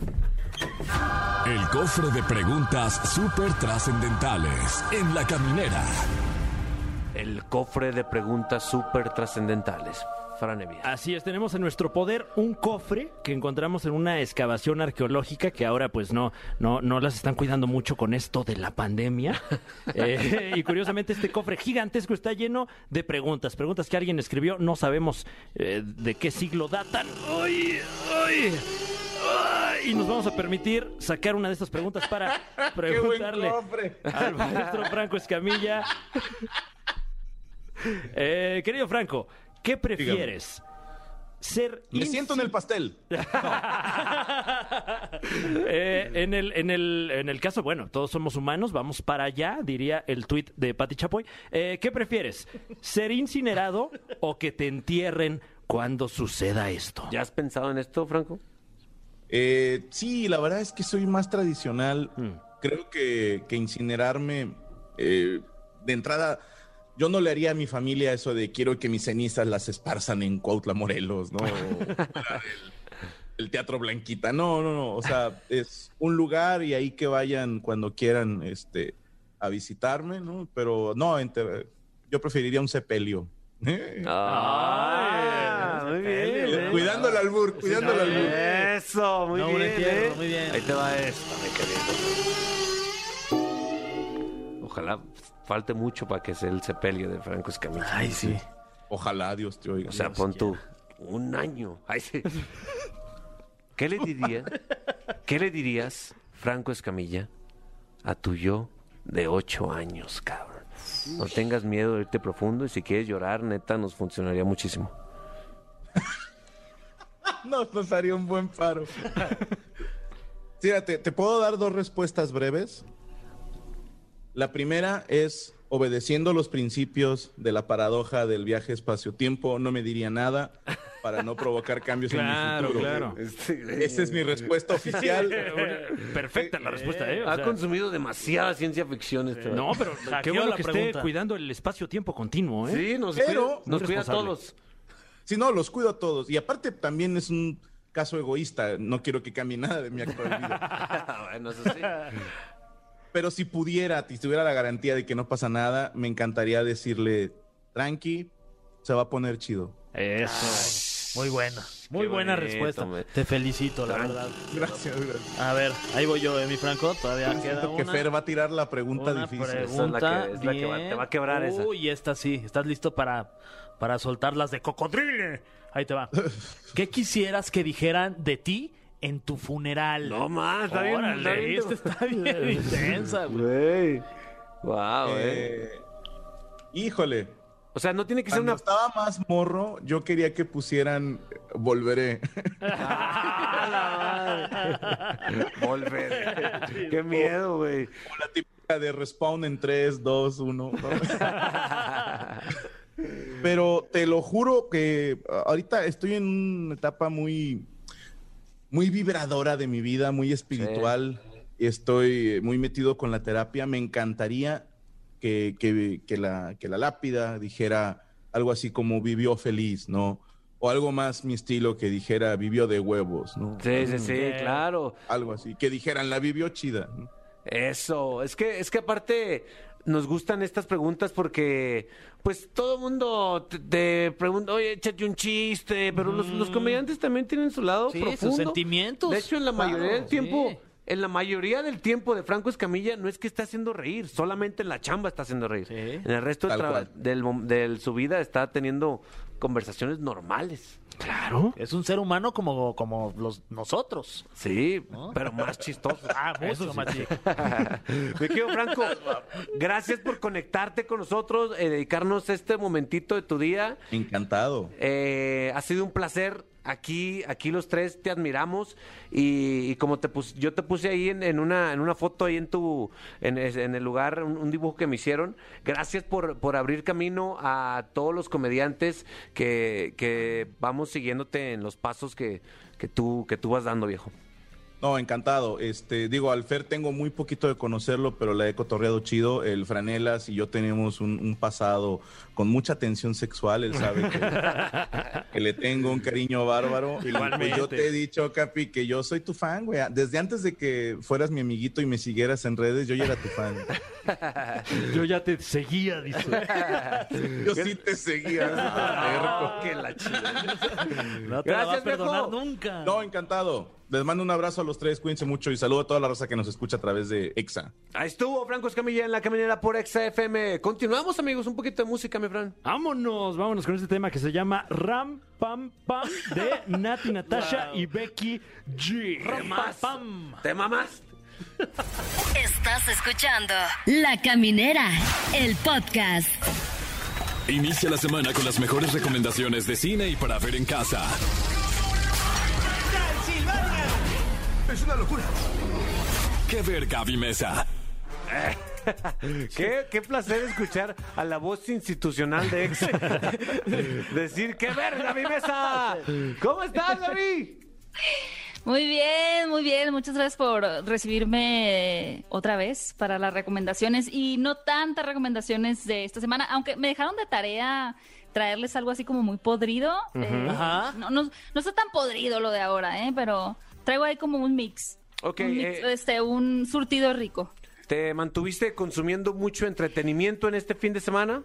El cofre de preguntas súper trascendentales en la caminera. El cofre de preguntas súper trascendentales. Así es, tenemos en nuestro poder un cofre que encontramos en una excavación arqueológica que ahora pues no, no, no las están cuidando mucho con esto de la pandemia. Eh, y curiosamente este cofre gigantesco está lleno de preguntas, preguntas que alguien escribió, no sabemos eh, de qué siglo datan. ¡Ay, ay! ay! Y nos vamos a permitir sacar una de estas preguntas para preguntarle al maestro Franco Escamilla. Eh, querido Franco, ¿qué prefieres? Ser Me siento en el pastel. Eh, en, el, en, el, en el caso, bueno, todos somos humanos, vamos para allá, diría el tuit de Pati Chapoy. Eh, ¿Qué prefieres? ¿Ser incinerado o que te entierren cuando suceda esto? ¿Ya has pensado en esto, Franco? Eh, sí, la verdad es que soy más tradicional. Mm. Creo que, que incinerarme, eh, de entrada, yo no le haría a mi familia eso de quiero que mis cenizas las esparzan en Cuautla, Morelos, ¿no? El Teatro Blanquita. No, no, no. O sea, es un lugar y ahí que vayan cuando quieran este, a visitarme, ¿no? Pero no, yo preferiría un sepelio. Ah, muy bien. Cuidando el albur, cuidando el albur. Eso, muy No, bien. entierro, ¿eh? muy bien. Ahí te va esto, mi querido. Ojalá falte mucho para que sea el sepelio de Franco Escamilla. Ay, sí. Ojalá Dios te oiga. O sea, pon tú un año. Ay, sí. ¿Qué le diría? ¿Qué le dirías, Franco Escamilla, a tu yo de ocho años, cabrón? No tengas miedo de irte profundo y si quieres llorar, neta, nos funcionaría muchísimo. Nos, nos haría un buen paro. Fíjate, te puedo dar dos respuestas breves. La primera es obedeciendo los principios de la paradoja del viaje espacio-tiempo, no me diría nada para no provocar cambios Claro, en mi futuro. claro. Esa es mi respuesta oficial. Perfecta la respuesta, ¿eh? O Ha sea, consumido demasiada ciencia ficción este no, pero qué bueno la que esté pregunta. cuidando el espacio-tiempo continuo, ¿eh? Sí, nos Pero- cuida, nos Muy cuida a todos. Si no, los cuido a todos. Y aparte también es un caso egoísta. No quiero que cambie nada de mi actual vida. bueno, eso sí. Pero si pudiera, si tuviera la garantía de que no pasa nada, me encantaría decirle, tranqui, se va a poner chido. Eso. Muy buena. Muy Qué buena bonito, respuesta. me- Te felicito, la verdad. Gracias, gracias. A ver, ahí voy yo, eh, mi Franco. Todavía queda Siento que una. Fer va a tirar la pregunta una difícil. Esa es la pregunta que- es la que va- te va a quebrar esa. Uy, esta sí. ¿Estás listo para, para soltar las de cocodrile? Ahí te va. ¿Qué quisieras que dijeran de ti en tu funeral? No más, está bien. Órale, está bien. esta está bien intensa, güey. Güey. Wow, eh. Eh, Híjole. O sea, no tiene que ser Cuando una... estaba más morro, yo quería que pusieran Volveré. Volver. Qué miedo, güey. O la típica de respawn en 3, 2, 1. Pero te lo juro que ahorita estoy en una etapa muy, muy vibradora de mi vida, muy espiritual. Y estoy muy metido con la terapia. Me encantaría que, que- que la, que la lápida dijera algo así como vivió feliz, ¿no? O algo más mi estilo que dijera vivió de huevos, ¿no? Sí, sí, sí, claro. Algo así. Que dijeran la vivió chida. ¿no? Eso, es que, es que aparte nos gustan estas preguntas porque, pues todo el mundo te, te pregunta, oye, échate un chiste, pero los, los comediantes también tienen su lado Sí, sus profundo. sentimientos. De hecho, en la mayoría Claro, del tiempo, sí. En la mayoría del tiempo de Franco Escamilla no es que esté haciendo reír, solamente en la chamba está haciendo reír. Sí. En el resto del cual. del mom- de su vida está teniendo conversaciones normales. Claro. Es un ser humano como, como los, nosotros. Sí, ¿No? pero más chistoso. Ah, mucho más chico. Me quedo Franco. Gracias por conectarte con nosotros, eh, dedicarnos este momentito de tu día. Encantado. Eh, ha sido un placer. Aquí, aquí los tres te admiramos y, como te pus- yo te puse ahí en, en una, en una foto ahí en tu, en el lugar, un, un dibujo que me hicieron. Gracias por, por abrir camino a todos los comediantes que, que vamos siguiéndote en los pasos que, que tú, que tú vas dando, viejo. No, encantado. Este, digo, al Fer tengo muy poquito de conocerlo, pero la he cotorreado chido. El Franelas y yo tenemos un, un pasado con mucha tensión sexual. Él sabe que, que le tengo un cariño bárbaro. Y pues yo te he dicho, Capi, que yo soy tu fan, güey. Desde antes de que fueras mi amiguito y me siguieras en redes, yo ya era tu fan. Yo ya te seguía, dice. Yo sí te seguía. Ah, que la No te la va Gracias, a perdonar viejo. nunca. No, encantado. Les mando un abrazo a los tres, cuídense mucho y saludo a toda la raza que nos escucha a través de EXA. Ahí estuvo Franco Escamilla en la caminera por Exa FM. Continuamos, amigos, un poquito de música, mi Fran. Vámonos, vámonos con este tema que se llama Ram Pam Pam de Nati Natasha y Becky G. Temas. Pam. ¿Te mamas? Estás escuchando La Caminera, el podcast. Inicia la semana con las mejores recomendaciones de cine y para ver en casa. Es una locura. ¿Qué ver, Gaby Mesa? ¿Qué, qué placer escuchar a la voz institucional de Exa. Decir, ¡qué verga, mi mesa! ¿Cómo estás, Gaby? Muy bien, muy bien. Muchas gracias por recibirme otra vez para las recomendaciones y no tantas recomendaciones de esta semana, aunque me dejaron de tarea traerles algo así como muy podrido. eh, Ajá. no, no, no está tan podrido lo de ahora, ¿eh? pero traigo ahí como un mix. Ok, Un, mix, eh, este, un surtido rico. ¿Te mantuviste consumiendo mucho entretenimiento en este fin de semana?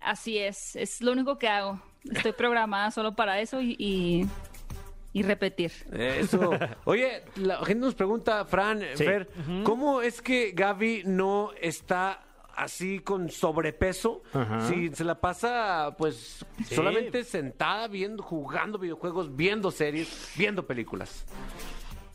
Así es, es lo único que hago. Estoy programada solo para eso y, y, y repetir. Eso. Oye, la gente nos pregunta, Fran, Fer, ¿cómo es que Gaby no está así con sobrepeso si se la pasa pues solamente sentada viendo, jugando videojuegos, viendo series, viendo películas?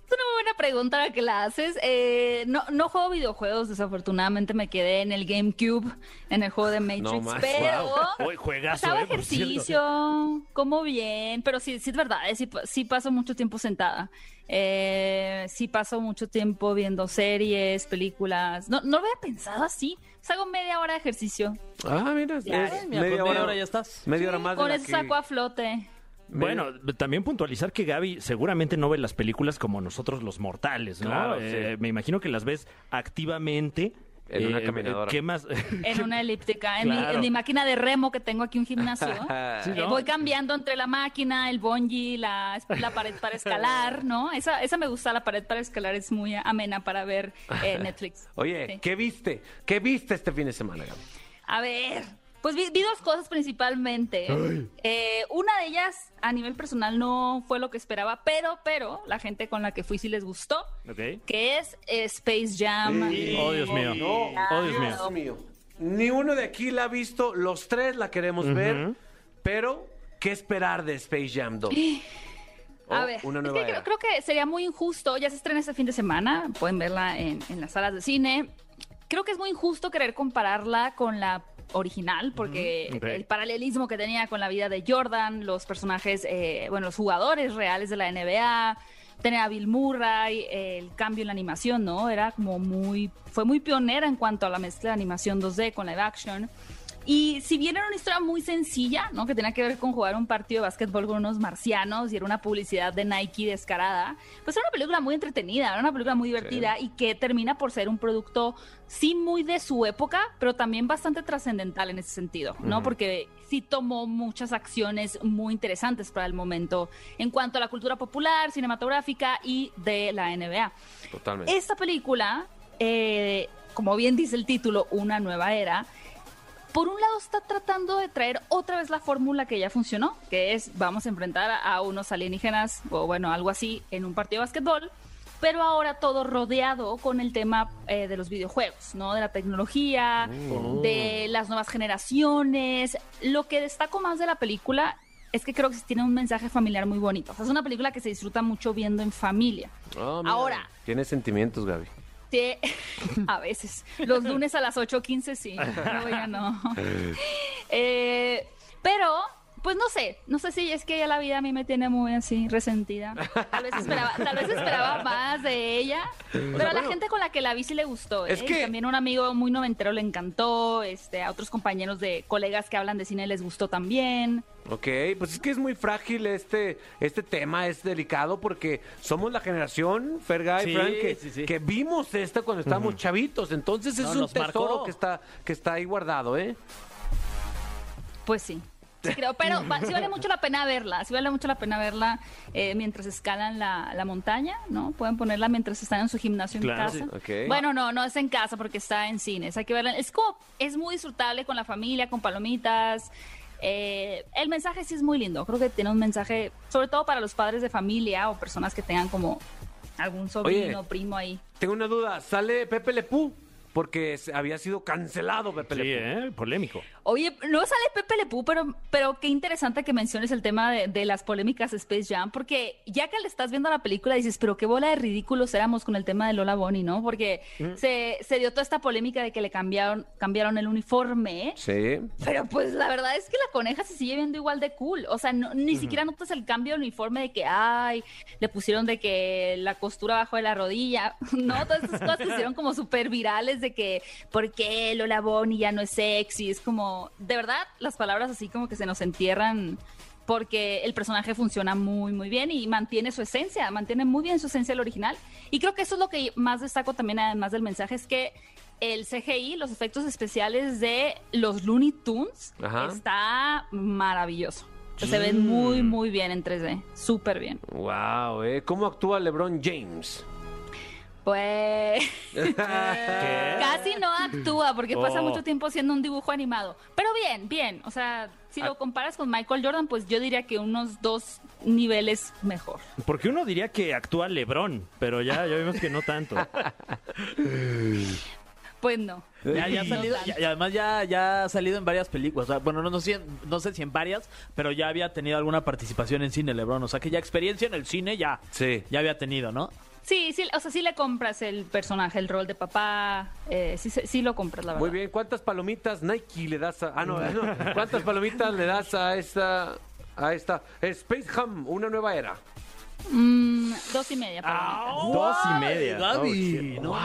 Es una muy buena pregunta la que la haces. Eh, no, no juego videojuegos, desafortunadamente me quedé en el GameCube, en el juego de Matrix, No más. pero Hoy juegazo, hago eh, ejercicio, como bien, pero sí, sí es verdad, eh, sí, sí paso mucho tiempo sentada. Eh, sí paso mucho tiempo viendo series, películas. No, no lo había pensado así. Hago media hora de ejercicio. Ah, mira, Ya, es Mira, con media hora ya estás. Media hora más Con eso que- saco a flote. Bueno, también puntualizar que Gaby seguramente no ve las películas como nosotros los mortales, ¿no? Claro, Eh, sí. Me imagino que las ves activamente. En una Eh, caminadora. ¿Qué más? En una elíptica, en, mi, Claro. en mi máquina de remo que tengo aquí un gimnasio. Sí, Eh, voy cambiando entre la máquina, el bungee, la, la pared para escalar, ¿no? Esa, esa me gusta, la pared para escalar es muy amena para ver eh, Netflix. Oye, Sí. ¿qué viste? ¿Qué viste este fin de semana, Gaby? A ver, pues vi, vi dos cosas principalmente. Eh, una de ellas, a nivel personal, no fue lo que esperaba, pero, pero, la gente con la que fui sí les gustó, Ok. que es eh, Space Jam. Oh, Dios mío. Oh, Dios mío. Dios mío. Ni uno de aquí la ha visto, los tres la queremos ver, pero ¿qué esperar de Space Jam 2? A ver, una es nueva que creo que sería muy injusto, ya se estrena este fin de semana, pueden verla en, en las salas de cine. Creo que es muy injusto querer compararla con la original, porque el paralelismo que tenía con la vida de Jordan, los personajes, eh, bueno, los jugadores reales de la NBA, tener a Bill Murray, el cambio en la animación, ¿no? Era como muy, fue muy pionera en cuanto a la mezcla de animación 2D con live action. Y si bien era una historia muy sencilla, ¿no? Que tenía que ver con jugar un partido de básquetbol con unos marcianos y era una publicidad de Nike descarada, pues era una película muy entretenida, era una película muy divertida y que termina por ser un producto sí muy de su época, pero también bastante trascendental en ese sentido, ¿no? Porque sí tomó muchas acciones muy interesantes para el momento en cuanto a la cultura popular, cinematográfica y de la NBA. Totalmente. Esta película, eh, como bien dice el título, Una nueva era, por un lado está tratando de traer otra vez la fórmula que ya funcionó, que es vamos a enfrentar a unos alienígenas o bueno, algo así en un partido de básquetbol, pero ahora todo rodeado con el tema eh, de los videojuegos, ¿no? De la tecnología, de las nuevas generaciones. Lo que destaco más de la película es que creo que tiene un mensaje familiar muy bonito. O sea, es una película que se disfruta mucho viendo en familia. Ah, Ahora, Tienes sentimientos, Gaby. Sí, a veces. Los lunes a las 8.15 sí, luego ya no. Eh, pero, pues no sé, no sé si es que ya la vida a mí me tiene muy así resentida. Tal vez esperaba, tal vez esperaba más de ella, pero a la gente con la que la vi sí le gustó. Es ¿eh? que- Y También un amigo muy noventero le encantó, este, a otros compañeros de colegas que hablan de cine les gustó también. Ok, pues es que es muy frágil este, este tema, es delicado porque somos la generación, Fergay, Sí, Frank, que, sí, sí. que vimos esta cuando estábamos chavitos. Entonces es No, un tesoro marcó. que está, que está ahí guardado, ¿eh? Pues sí. Sí, creo, pero va- sí vale mucho la pena verla, sí vale mucho la pena verla eh, mientras escalan la, la montaña, ¿no? Pueden ponerla mientras están en su gimnasio en Claro, casa. sí. Bueno, no, no es en casa porque está en cines, hay que verla. Es como, es muy disfrutable con la familia, con palomitas. Eh, el mensaje sí es muy lindo, creo que tiene un mensaje, sobre todo para los padres de familia o personas que tengan como algún sobrino, Oye. primo ahí. Tengo una duda, ¿sale Pepe Lepú? Porque había sido cancelado Pepe Sí, Lepú. ¿eh? Polémico. Oye, no sale Pepe Le Pew, pero, pero qué interesante que menciones el tema de, de las polémicas de Space Jam, porque ya que le estás viendo la película dices, pero qué bola de ridículos éramos con el tema de Lola Bonnie, ¿no? Porque se, se dio toda esta polémica de que le cambiaron, cambiaron el uniforme, Sí. pero pues la verdad es que la coneja se sigue viendo igual de cool. O sea, no- ni siquiera notas el cambio de uniforme de que, ay, le pusieron de que la costura abajo de la rodilla. No, todas esas cosas se hicieron como súper virales de que, ¿por qué Lola Bonnie ya no es sexy? Es como, de verdad, las palabras así como que se nos entierran porque el personaje funciona muy, muy bien y mantiene su esencia, mantiene muy bien su esencia el original. Y creo que eso es lo que más destaco también, además del mensaje, es que el CGI, los efectos especiales de los Looney Tunes, Ajá. está maravilloso. Se ven muy, muy bien en 3D, súper bien. Wow, ¿eh? ¿Cómo actúa LeBron James? Pues casi no actúa porque pasa Oh. mucho tiempo haciendo un dibujo animado. Pero bien, bien. O sea, si lo comparas con Michael Jordan, pues yo diría que unos dos niveles mejor. Porque uno diría que actúa Lebrón, pero ya, ya vimos que no tanto. Pues no. Ya, ya ha salido, ya- y además ya, ya ha salido en varias películas. O sea, bueno, no, no, sé, no sé si en varias, pero ya había tenido alguna participación en cine, Lebron. O sea, que ya experiencia en el cine ya, Sí. ya había tenido, ¿no? Sí, sí, o sea, sí le compras el personaje, el rol de papá, eh, sí, sí, sí lo compras, la verdad. Muy bien, ¿cuántas palomitas Nike le das a... Ah, no, no. ¿Cuántas palomitas le das a esta... A esta Space Jam, una nueva era? Mm, dos y media. palomitas. Dos y media. Gaby, no.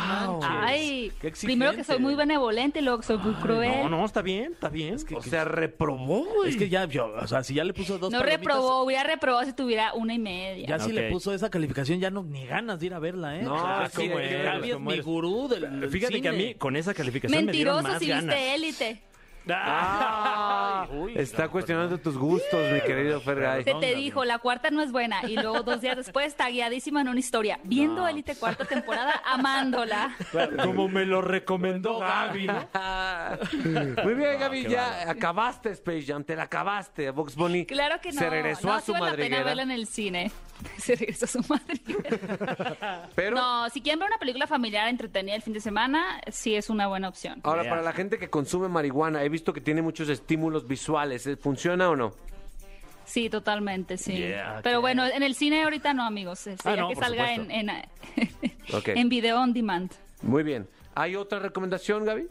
Ay, Qué primero que soy muy benevolente y luego que soy muy cruel. No, no, está bien, está bien. O sea, reprobó, güey. Es que ya, yo, o sea, si ya le puso dos No palomitas, reprobó, hubiera reprobado si tuviera una y media. Ya si le puso esa calificación, ya no ni ganas de ir a verla, ¿eh? No, O sea, sí, como Gaby es mi gurú del, Fíjate que a mí con esa calificación me dieron Mentiroso más si ganas. viste élite. Ah, Uy, está no, cuestionando tus gustos, mi querido Fergay. Se te dijo, la cuarta no es buena. Y luego dos días después, tagueadísima en una historia. Viendo élite cuarta temporada, amándola. Como me lo recomendó Gaby, ¿no? Muy bien, Gaby, ya acabaste Space Jam, te la acabaste. Vox Bunny Claro que no. se regresó no, a sí su vale la pena madriguera. verla en el cine. Se regresó a su madriguera. Pero No, si quieren ver una película familiar entretenida el fin de semana, sí es una buena opción. ahora, Yeah. para la gente que consume marihuana, he visto que tiene muchos estímulos visuales. ¿eh? ¿Funciona o no? Sí, totalmente, sí. Yeah, Pero bueno, en el cine ahorita no, amigos. Este, Ah, ya no, que salga en, en, Ok. en video on demand. Muy bien. ¿Hay otra recomendación, Gaby?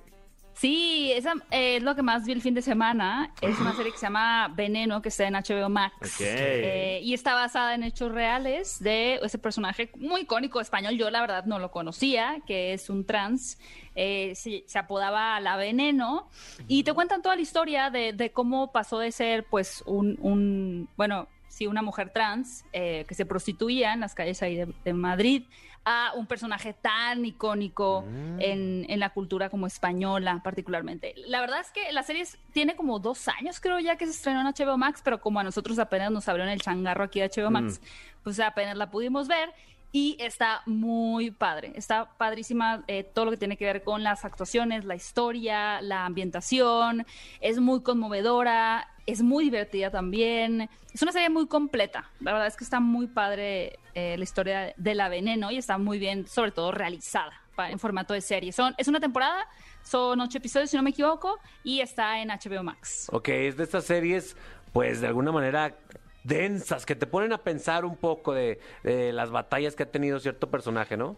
Sí, esa eh, es lo que más vi el fin de semana. Es una serie que se llama Veneno, que está en HBO Max. Eh, y está basada en hechos reales de ese personaje muy icónico español. Yo, la verdad, no lo conocía, que es un trans. Eh, se, se apodaba La Veneno. Y te cuentan toda la historia de, de cómo pasó de ser, pues, un. un bueno, sí, una mujer trans eh, que se prostituía en las calles ahí de, de Madrid a un personaje tan icónico en, en la cultura como española particularmente. La verdad es que la serie es- tiene como dos años creo ya que se estrenó en HBO Max, pero como a nosotros apenas nos abrieron el changarro aquí de HBO Max, pues apenas la pudimos ver y está muy padre, está padrísima eh, todo lo que tiene que ver con las actuaciones, la historia, la ambientación, es muy conmovedora, es muy divertida también, es una serie muy completa, la verdad es que está muy padre eh, la historia de la veneno y está muy bien, sobre todo realizada en formato de serie. Son, es una temporada, son ocho episodios si no me equivoco y está en HBO Max. Ok, es de estas series, pues de alguna manera densas, que te ponen a pensar un poco de, de las batallas que ha tenido cierto personaje, ¿no?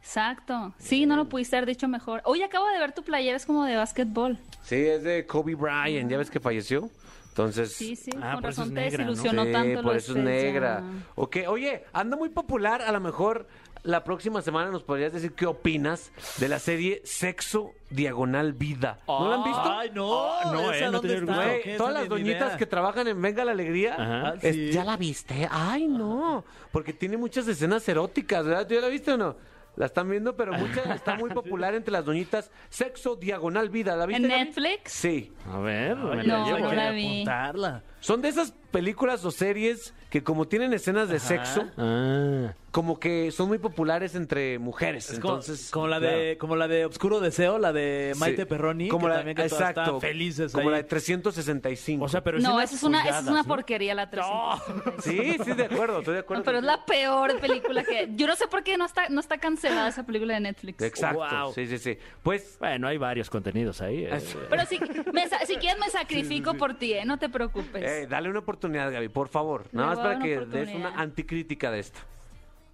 Exacto, sí, no lo pudiste haber dicho mejor. Hoy acabo de ver tu playera, es como de básquetbol. Sí, es de Kobe Bryant, ¿ya ves que falleció? Entonces... Sí, sí, Ah, por eso es te negra, ¿no? desilusionó Sí, tanto. por eso es negra. Oye, anda muy popular, a lo mejor la próxima semana nos podrías decir qué opinas de la serie Sexo Diagonal Vida. ¿No la han visto? Ay, no. no, ¿esa eh, no. Güey, ¿Qué? todas las doñitas idea. que trabajan en Venga la Alegría, Ajá. es- sí. ¿ya la viste? Ay, no, porque tiene muchas escenas eróticas, ¿verdad? ¿Tú ya la viste o no? La están viendo, pero muchas está muy popular entre las doñitas. Sexo Diagonal Vida, ¿la viste? ¿En Gaby? Netflix? Sí. A ver, me la No, llevo. no la vi. apuntarla. Son de esas películas o series que como tienen escenas de sexo, Ah. como que son muy populares entre mujeres. Es Entonces, como la de como la de Obscuro Deseo, la de Maite Sí. Perroni, como que la, también que exacto, felices como ahí. la de 365. O sea, pero No, esa es una, esa es una ¿no? porquería la 365. Sí, sí, de acuerdo, estoy de acuerdo. No, pero es la peor película que... Yo no sé por qué no está, no está cancelada esa película de Netflix. Exacto, Wow. sí, sí, sí. Pues, Bueno, hay varios contenidos ahí. eh. Pero si, me si quieres me sacrifico por ti, ¿eh? No te preocupes. eh, dale una oportunidad, Gaby, por favor. Nada más para que des oportunidad. una anticrítica de esto.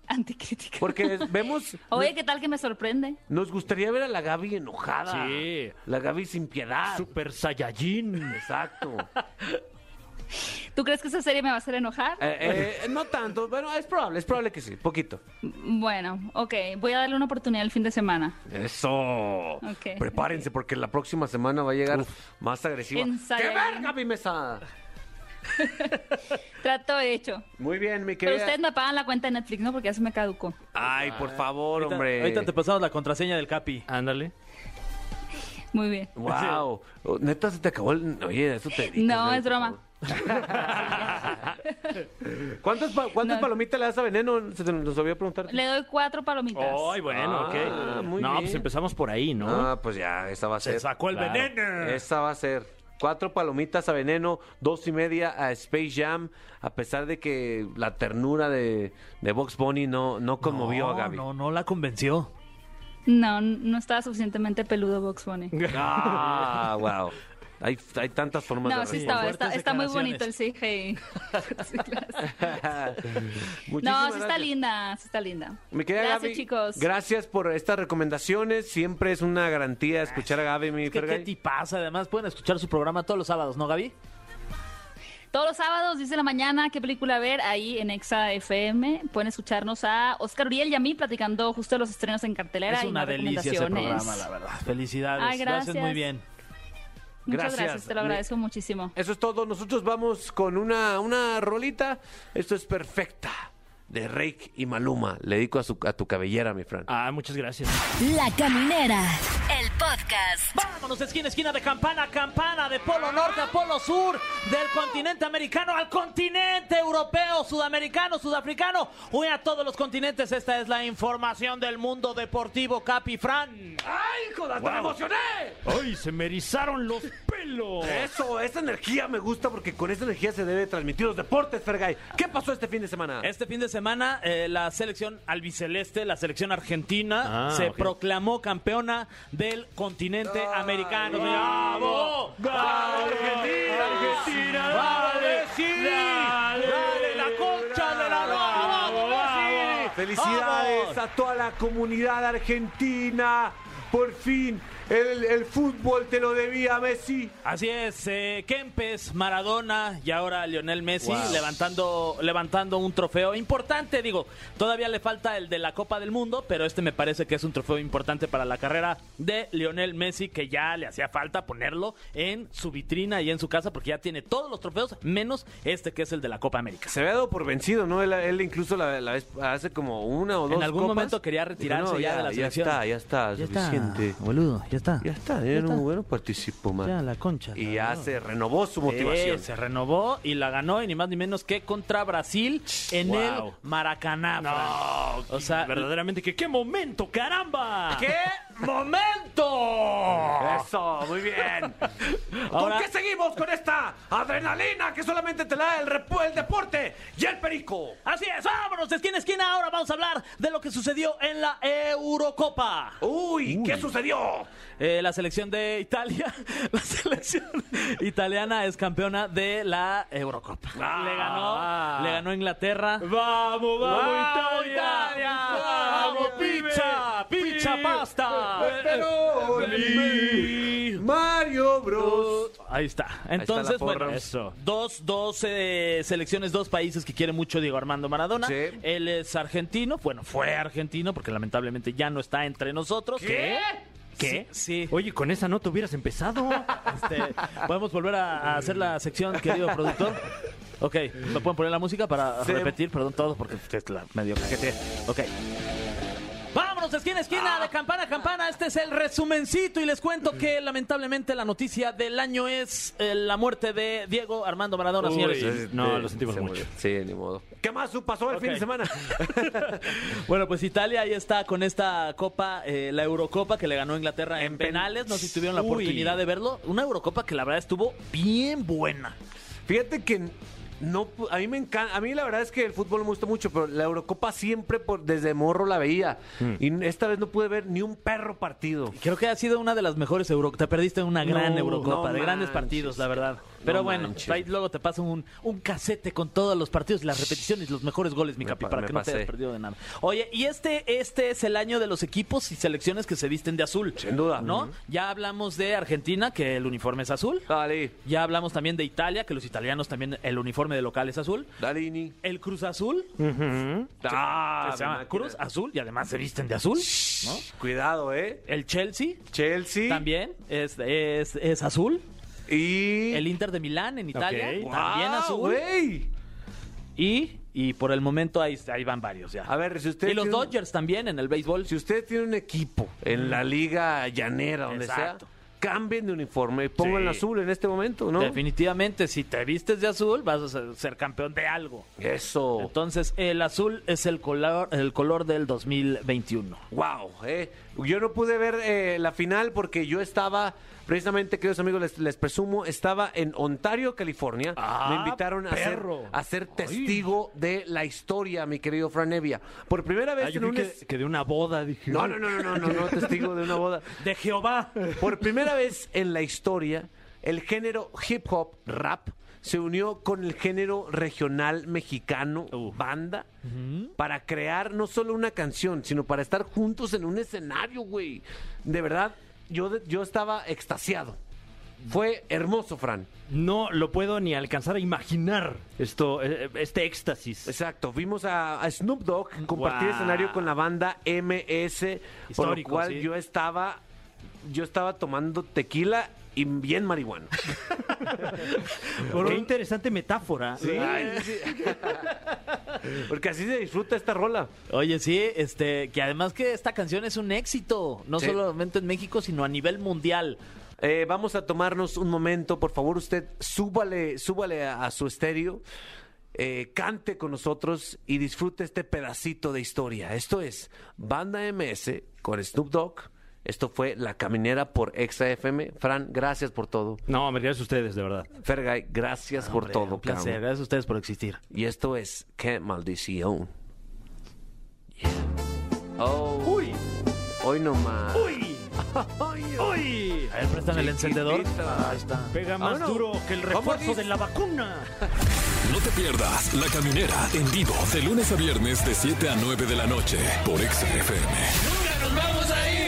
Anticrítica. Porque es- vemos... Oye, ¿qué tal que me sorprende? Nos gustaría ver a la Gaby enojada. Sí. La Gaby sin piedad. Super Saiyajin. Exacto. ¿Tú crees que esa serie me va a hacer enojar? Eh, eh, no tanto, bueno, es probable, es probable que sí, poquito. Bueno, ok. Voy a darle una oportunidad el fin de semana. Eso. Ok. Prepárense porque la próxima semana va a llegar más agresiva. ¡Qué Saiyajin. verga, mi mesa! Trato hecho. Muy bien, mi Pero querida. ustedes me pagan la cuenta de Netflix, ¿no? Porque ya se me caducó. Ay, por favor, Ahorita, hombre. ahorita te pasamos la contraseña del Capi. Ándale. Muy bien. Wow. Neta, se te acabó el. Oye, eso te. No, es broma. favor. ¿Cuántas, pa- cuántas No. palomitas le das a veneno? Se te nos olvidó preguntar. Le doy cuatro palomitas. Ay, bueno, Ah, ok. muy no, bien. pues empezamos por ahí, ¿no? Ah, pues ya, esa va a ser. Se sacó el Claro. veneno. Esa va a ser. Cuatro palomitas a veneno, dos y media a Space Jam, a pesar de que la ternura de, de Box Bunny no, no conmovió no, a Gaby. No, no la convenció. No, no estaba suficientemente peludo Box Bunny. Ah, wow. Hay, hay tantas formas No, de sí estaba, está, muy bonito el. CGI. Muchísimas No, sí está gracias. linda, sí está linda. Mi querida Gracias, Gaby, chicos. Gracias por estas recomendaciones. Siempre es una garantía escuchar a Gaby, mi ¿Qué, qué Fergay. tipaza? Además, pueden escuchar su programa todos los sábados, ¿no, Gaby? Todos los sábados, 10 de la mañana, qué película ver ahí en Exa FM. Pueden escucharnos a Oscar Uriel y a mí platicando justo de los estrenos en cartelera Es una delicia ese programa, la verdad. Felicidades. Ay, Lo haces gracias. muy bien. Muchas Gracias. gracias, te lo agradezco muchísimo. Eso es todo. Nosotros vamos con una, una rolita. Esto es perfecta. De Rake y Maluma. Le dedico a, su, a tu cabellera, mi Fran. Ah, muchas gracias. La Caminera, el podcast. Vámonos, esquina, esquina, de campana a campana, de polo norte a polo sur, del continente americano al continente europeo, sudamericano, sudafricano, hoy a todos los continentes. Esta es la información del mundo deportivo, Capi Fran. ¡Ay, joder, me emocioné! ¡Ay, se me erizaron los Eso, esa energía me gusta porque con esa energía se debe transmitir los deportes, Fergay. ¿Qué pasó este fin de semana? Este fin de semana, eh, la selección albiceleste, la selección argentina, Ah, se proclamó campeona del continente americano. ¡Bravo! Argentina! ¡Argentina! ¡Dale, sí! ¡Dale, la concha de la lora! ¡Vamos! Felicidades ¡Vamos! a toda la comunidad argentina por fin el, el fútbol te lo debía Messi. Así es, eh, Kempes, Maradona y ahora Lionel Messi levantando, levantando un trofeo importante. Digo, todavía le falta el de la Copa del Mundo, pero este me parece que es un trofeo importante para la carrera de Lionel Messi, que ya le hacía falta ponerlo en su vitrina y en su casa, porque ya tiene todos los trofeos, menos este que es el de la Copa América. Se había dado por vencido, ¿no? Él, él incluso la, la vez hace como una o dos En algún copas, momento quería retirarse "No, ya, de la ya selección. está, ya está, suficiente. boludo, ya está. Ya está, ya no, bueno, participó más. Ya, la concha. Y la- ya se renovó su motivación. Eh, se renovó y la ganó y ni más ni menos que contra Brasil en Wow. el Maracaná. No, O sea, verdaderamente que qué momento, caramba. ¡Qué momento! Eso, muy bien. Ahora- ¿Por qué seguimos con esta adrenalina que solamente te da el, repu- el deporte y el perico? Así es, vámonos de esquina a esquina. Ahora vamos a hablar de lo que sucedió en la Eurocopa. Uy, ¿qué sucedió? Eh, la selección de Italia, la selección italiana es campeona de la Eurocopa. Ah. le ganó, le ganó Inglaterra. Vamos, vamos, ¡Vamos, Italia. Italia! Vamos, Mario Bros. Ahí está. Entonces, bueno, Eso. dos, dos eh, selecciones, dos países que quiere mucho Diego Armando Maradona. Sí. Él es argentino, bueno, fue argentino porque lamentablemente ya no está entre nosotros. ¿Qué? ¿Qué? Sí. sí. Oye, con esa nota hubieras empezado. Este, ¿Podemos volver a, a hacer la sección, querido productor? Ok, ¿me pueden poner la música para Sí. repetir? Perdón, todo porque es la medio caquete. Ok. Vámonos de esquina a esquina, de campana a campana. Este es el resumencito y les cuento que lamentablemente la noticia del año es eh, la muerte de Diego Armando Maradona, Uy. señores. No, lo sentimos Se mucho. murió. Sí, ni modo. ¿Qué más pasó el fin de semana? Bueno, pues Italia ahí está con esta copa, eh, la Eurocopa que le ganó Inglaterra en, En pen- penales. No sé si tuvieron la Uy. oportunidad de verlo. Una Eurocopa que la verdad estuvo bien buena. Fíjate que no, pu- a mí me encanta, a mí la verdad es que el fútbol me gusta mucho, pero la Eurocopa siempre por, desde morro la veía y esta vez no pude ver ni un perro partido. Creo que ha sido una de las mejores Eurocopas. Te perdiste una gran No, Eurocopa, no de grandes partidos, la verdad. Pero No bueno, manches. ahí luego te pasa un, un casete con todos los partidos, las repeticiones, los mejores goles, mi Me capi, pa- para que no te hayas perdido de nada. Oye, y este, este es el año de los equipos y selecciones que se visten de azul. Sin duda. ¿No? Ya hablamos de Argentina, que el uniforme es azul. Dale, Ya hablamos también de Italia, que los italianos también el uniforme de local es azul. Dalini. El Cruz Azul, Ah, que se llama. Cruz Azul, y además se visten de azul. ¿no? Cuidado, ¿eh? El Chelsea Chelsea. también es, es, es azul. Y... El Inter de Milán en Italia, también ¡Guau, azul. Y, y por el momento ahí, ahí van varios ya. A ver, si usted y los un- Dodgers también en el béisbol. Si usted tiene un equipo en la liga llanera, donde Exacto. sea, cambien de uniforme y pongan Sí. azul en este momento, ¿no? Definitivamente, si te vistes de azul, vas a ser, ser campeón de algo. Eso. Entonces, el azul es el color, el color del 2021. Wow, eh. Yo no pude ver eh, la final porque yo estaba, precisamente, queridos amigos, les, les presumo, estaba en Ontario, California. Ah, Me invitaron a ser, a ser testigo de la historia, mi querido Fran Evia. Por primera vez Ah, yo en un... que, que de una boda, dije. No, no, no, no, no, no, no, testigo de una boda. De Jehová. Por primera vez en la historia, el género hip hop, rap, se unió con el género regional mexicano, banda, para crear no solo una canción, sino para estar juntos en un escenario, güey. De verdad, yo, yo estaba extasiado. Fue hermoso, Fran. No lo puedo ni alcanzar a imaginar esto, eh, este éxtasis. Exacto, vimos a, a Snoop Dogg compartir Wow. escenario con la banda MS, por lo Histórico, cual sí. yo estaba, yo estaba tomando tequila y bien marihuana. Qué interesante metáfora. Ay, sí. Porque así se disfruta esta rola. Oye, sí, este, que además que esta canción es un éxito, no Sí. solamente en México, sino a nivel mundial. Eh, vamos a tomarnos un momento, por favor, usted súbale, súbale a, a su estéreo, eh, cante con nosotros y disfrute este pedacito de historia. Esto es Banda MS con Snoop Dogg. Esto fue La Caminera por Exa FM. Fran, gracias por todo. No, me gracias a ustedes, de verdad. Fergay, gracias por Hombre, todo. Un placer, cabrón. gracias a ustedes por existir. Y esto es Qué maldición. Yeah. Oh. Uy. Hoy nomás. ¡Uy! ¡Uy! A ver, préstame el encendedor. Ahí está. Pega más duro que el ¿Cómo refuerzo de la vacuna. No te pierdas La Caminera en vivo de lunes a viernes de 7 a 9 de la noche por Exa FM. ¡Nunca nos vamos a ir!